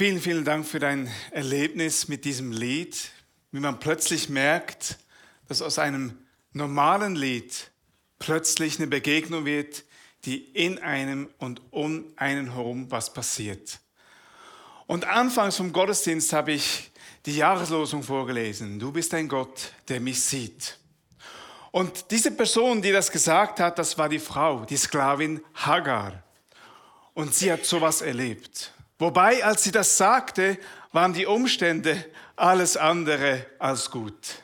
Vielen, vielen Dank für dein Erlebnis mit diesem Lied, wie man plötzlich merkt, dass aus einem normalen Lied plötzlich eine Begegnung wird, die in einem und um einen herum was passiert. Und anfangs vom Gottesdienst habe ich die Jahreslosung vorgelesen. Du bist ein Gott, der mich sieht. Und diese Person, die das gesagt hat, das war die Frau, die Sklavin Hagar. Und sie hat sowas erlebt. Wobei, als sie das sagte, waren die Umstände alles andere als gut.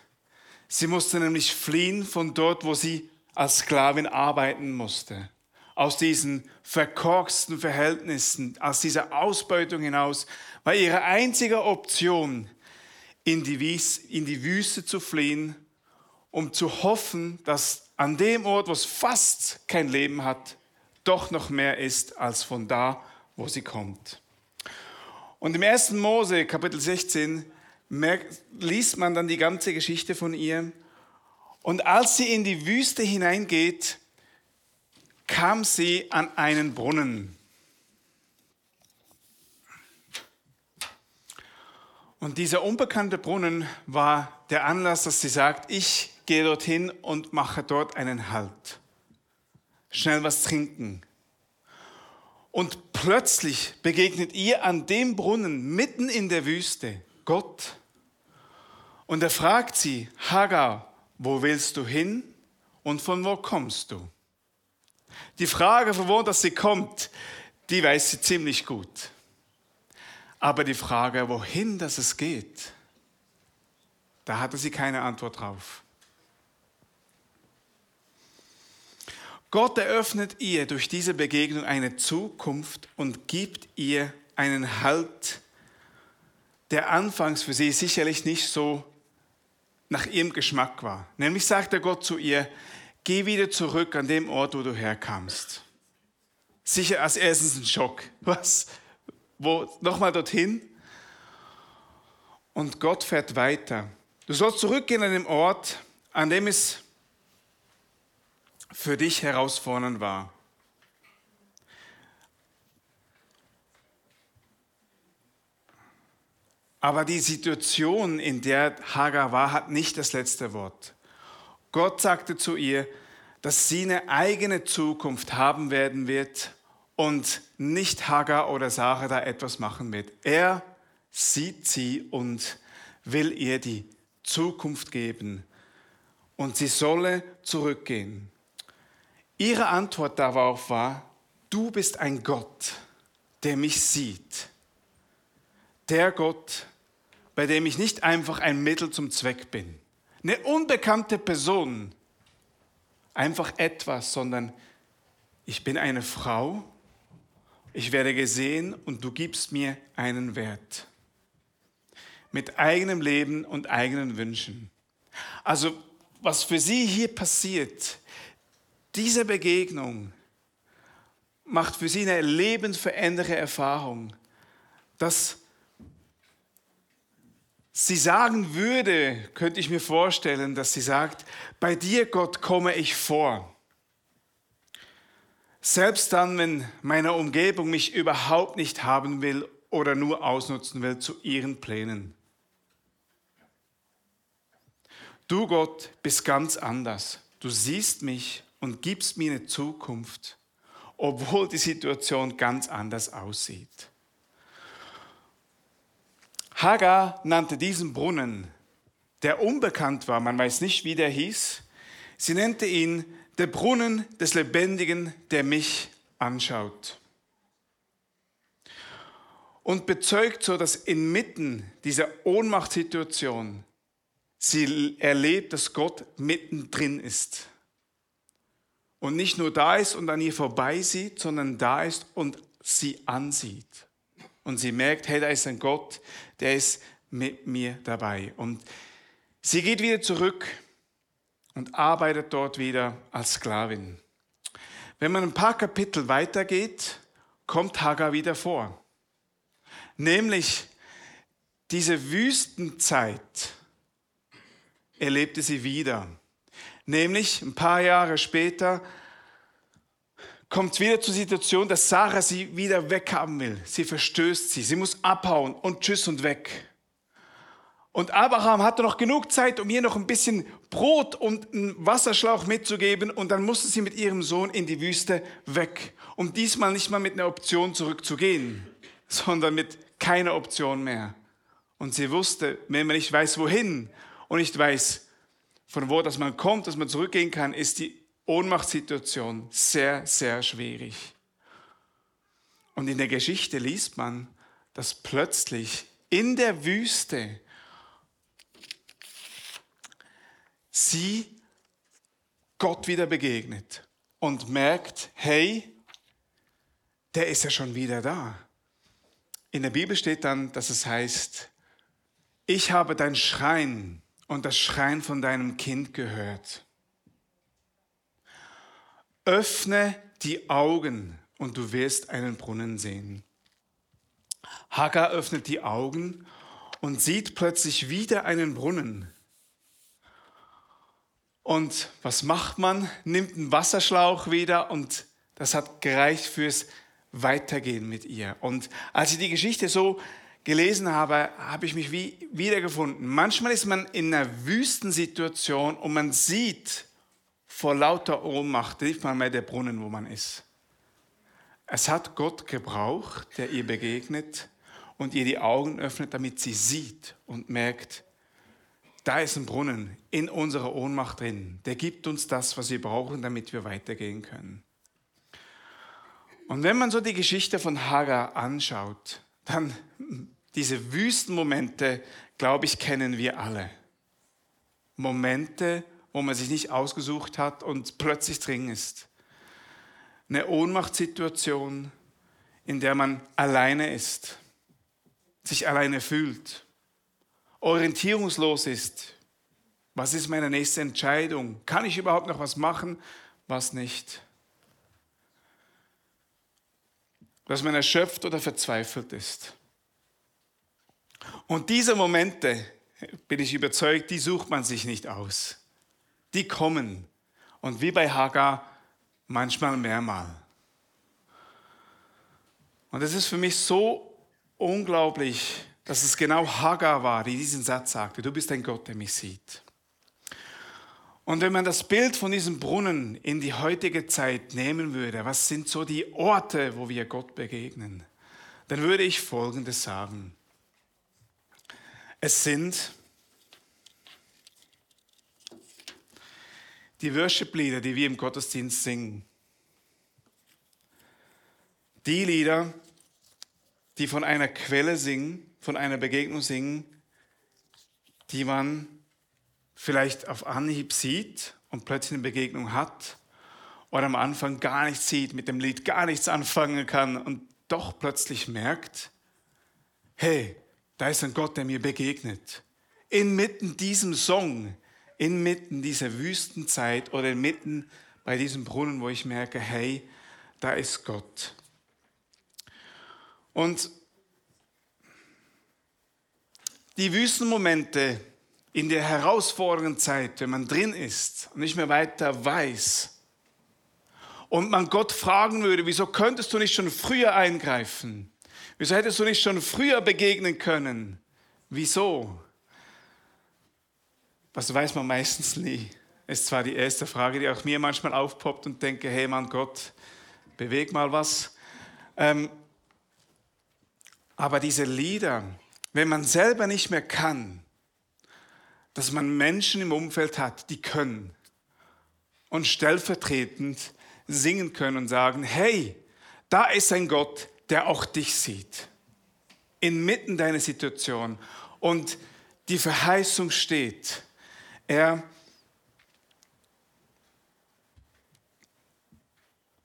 Sie musste nämlich fliehen von dort, wo sie als Sklavin arbeiten musste. Aus diesen verkorksten Verhältnissen, aus dieser Ausbeutung hinaus, war ihre einzige Option, in die, Wüste zu fliehen, um zu hoffen, dass an dem Ort, wo es fast kein Leben hat, doch noch mehr ist als von da, wo sie kommt. Und im 1. Mose, Kapitel 16, merkt, liest man dann die ganze Geschichte von ihr. Und als sie in die Wüste hineingeht, kam sie an einen Brunnen. Und dieser unbekannte Brunnen war der Anlass, dass sie sagt, ich gehe dorthin und mache dort einen Halt. Schnell was trinken. Und plötzlich begegnet ihr an dem Brunnen mitten in der Wüste Gott. Und er fragt sie, Hagar, wo willst du hin und von wo kommst du? Die Frage, von wo das sie kommt, die weiß sie ziemlich gut. Aber die Frage, wohin das es geht, da hatte sie keine Antwort drauf. Gott eröffnet ihr durch diese Begegnung eine Zukunft und gibt ihr einen Halt, der anfangs für sie sicherlich nicht so nach ihrem Geschmack war. Nämlich sagte Gott zu ihr, geh wieder zurück an dem Ort, wo du herkamst. Sicher als erstes ein Schock. Was? Wo? Nochmal dorthin? Und Gott fährt weiter. Du sollst zurückgehen an den Ort, an dem es für dich herausfordernd war. Aber die Situation, in der Hagar war, hat nicht das letzte Wort. Gott sagte zu ihr, dass sie eine eigene Zukunft haben werden wird und nicht Hagar oder Sarah da etwas machen wird. Er sieht sie und will ihr die Zukunft geben und sie solle zurückgehen. Ihre Antwort darauf war, du bist ein Gott, der mich sieht. Der Gott, bei dem ich nicht einfach ein Mittel zum Zweck bin. Eine unbekannte Person, einfach etwas, sondern ich bin eine Frau, ich werde gesehen und du gibst mir einen Wert. Mit eigenem Leben und eigenen Wünschen. Also was für sie hier passiert, diese Begegnung macht für sie eine lebensverändernde Erfahrung, dass sie sagen würde, könnte ich mir vorstellen, dass sie sagt, bei dir Gott komme ich vor. Selbst dann, wenn meine Umgebung mich überhaupt nicht haben will oder nur ausnutzen will zu ihren Plänen. Du Gott bist ganz anders. Du siehst mich und gibst mir eine Zukunft, obwohl die Situation ganz anders aussieht. Hagar nannte diesen Brunnen, der unbekannt war, man weiß nicht, wie der hieß, sie nannte ihn der Brunnen des Lebendigen, der mich anschaut. Und bezeugt so, dass inmitten dieser Ohnmachtssituation sie erlebt, dass Gott mittendrin ist und nicht nur da ist und an ihr vorbeisieht, sondern da ist und sie ansieht. Und sie merkt, hey, da ist ein Gott, der ist mit mir dabei. Und sie geht wieder zurück und arbeitet dort wieder als Sklavin. Wenn man ein paar Kapitel weitergeht, kommt Hagar wieder vor. Nämlich diese Wüstenzeit erlebte sie wieder. Nämlich ein paar Jahre später kommt wieder zur Situation, dass Sarah sie wieder weghaben will. Sie verstößt sie. Sie muss abhauen und tschüss und weg. Und Abraham hatte noch genug Zeit, um ihr noch ein bisschen Brot und einen Wasserschlauch mitzugeben. Und dann musste sie mit ihrem Sohn in die Wüste weg. Um diesmal nicht mal mit einer Option zurückzugehen, sondern mit keiner Option mehr. Und sie wusste, wenn man nicht weiß, wohin und nicht weiß, von wo dass man kommt, dass man zurückgehen kann, ist die Ohnmachtssituation sehr, sehr schwierig. Und in der Geschichte liest man, dass plötzlich in der Wüste sie Gott wieder begegnet und merkt, hey, der ist ja schon wieder da. In der Bibel steht dann, dass es heißt, ich habe dein Schreien und das Schreien von deinem Kind gehört. Öffne die Augen und du wirst einen Brunnen sehen. Hagar öffnet die Augen und sieht plötzlich wieder einen Brunnen. Und was macht man? Nimmt einen Wasserschlauch wieder und das hat gereicht fürs Weitergehen mit ihr. Und als ich die Geschichte so gelesen habe, habe ich mich wie wiedergefunden. Manchmal ist man in einer Wüstensituation und man sieht vor lauter Ohnmacht nicht mal mehr der Brunnen, wo man ist. Es hat Gott gebraucht, der ihr begegnet und ihr die Augen öffnet, damit sie sieht und merkt, da ist ein Brunnen in unserer Ohnmacht drin. Der gibt uns das, was wir brauchen, damit wir weitergehen können. Und wenn man so die Geschichte von Hagar anschaut, dann diese Wüstenmomente, glaube ich, kennen wir alle. Momente, wo man sich nicht ausgesucht hat und plötzlich drin ist. Eine Ohnmachtssituation, in der man alleine ist, sich alleine fühlt, orientierungslos ist. Was ist meine nächste Entscheidung? Kann ich überhaupt noch was machen? Was nicht? Dass man erschöpft oder verzweifelt ist. Und diese Momente, bin ich überzeugt, die sucht man sich nicht aus. Die kommen. Und wie bei Hagar, manchmal mehrmal. Und es ist für mich so unglaublich, dass es genau Hagar war, die diesen Satz sagte, du bist ein Gott, der mich sieht. Und wenn man das Bild von diesem Brunnen in die heutige Zeit nehmen würde, was sind so die Orte, wo wir Gott begegnen, dann würde ich Folgendes sagen. Es sind die Worship-Lieder, die wir im Gottesdienst singen. Die Lieder, die von einer Quelle singen, von einer Begegnung singen, die man vielleicht auf Anhieb sieht und plötzlich eine Begegnung hat oder am Anfang gar nichts sieht, mit dem Lied gar nichts anfangen kann und doch plötzlich merkt, hey, da ist ein Gott, der mir begegnet. Inmitten diesem Song, inmitten dieser Wüstenzeit oder inmitten bei diesem Brunnen, wo ich merke, hey, da ist Gott. Und die Wüstenmomente in der herausfordernden Zeit, wenn man drin ist und nicht mehr weiter weiß, und man Gott fragen würde, wieso könntest du nicht schon früher eingreifen? Wieso hättest du nicht schon früher begegnen können? Wieso? Das weiß man meistens nie. Ist zwar die erste Frage, die auch mir manchmal aufpoppt und denke, hey Mann Gott, beweg mal was. Ähm, aber diese Lieder, wenn man selber nicht mehr kann, dass man Menschen im Umfeld hat, die können und stellvertretend singen können und sagen, hey, da ist ein Gott, der auch dich sieht, inmitten deiner Situation. Und die Verheißung steht, er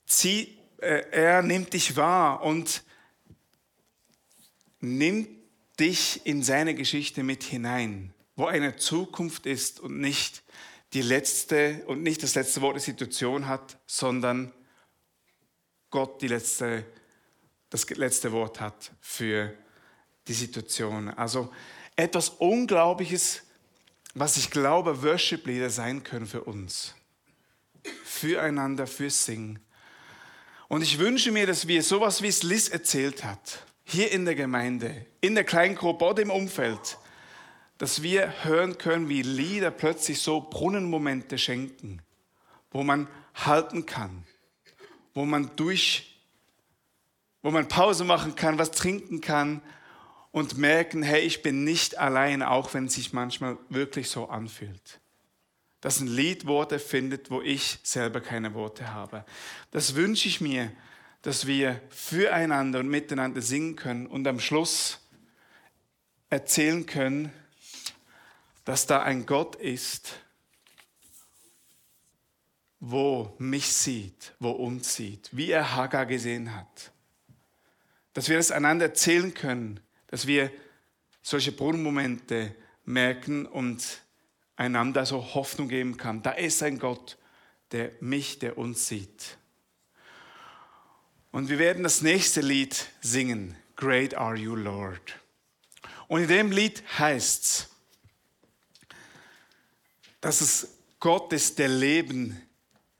zieht, äh, er nimmt dich wahr und nimmt dich in seine Geschichte mit hinein, wo eine Zukunft ist und nicht die letzte und nicht das letzte Wort der Situation hat, sondern Gott die letzte das letzte Wort hat für die Situation. Also etwas Unglaubliches, was ich glaube, Worship-Lieder sein können für uns. Füreinander, für Singen. Und ich wünsche mir, dass wir sowas, wie es Liz erzählt hat, hier in der Gemeinde, in der kleinen Gruppe oder im Umfeld, dass wir hören können, wie Lieder plötzlich so Brunnenmomente schenken, wo man halten kann, wo man durch, wo man Pause machen kann, was trinken kann und merken, hey, ich bin nicht allein, auch wenn es sich manchmal wirklich so anfühlt. Dass ein Lied Worte findet, wo ich selber keine Worte habe. Das wünsche ich mir, dass wir füreinander und miteinander singen können und am Schluss erzählen können, dass da ein Gott ist, wo mich sieht, wo uns sieht, wie er Hagar gesehen hat. Dass wir das einander erzählen können, dass wir solche Brunnenmomente merken und einander so Hoffnung geben kann. Da ist ein Gott, der mich, der uns sieht. Und wir werden das nächste Lied singen. Great are you, Lord. Und in dem Lied heißt es, dass es Gott ist, der Leben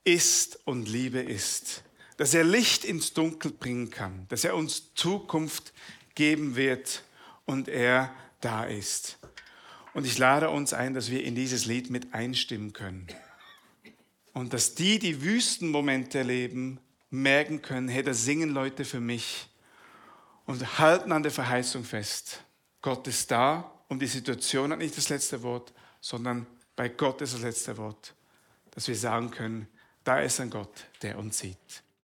ist und Liebe ist. Dass er Licht ins Dunkel bringen kann. Dass er uns Zukunft geben wird und er da ist. Und ich lade uns ein, dass wir in dieses Lied mit einstimmen können. Und dass die, die Wüstenmomente erleben, merken können, hey, da singen Leute für mich und halten an der Verheißung fest. Gott ist da und die Situation hat nicht das letzte Wort, sondern bei Gott ist das letzte Wort, dass wir sagen können, da ist ein Gott, der uns sieht.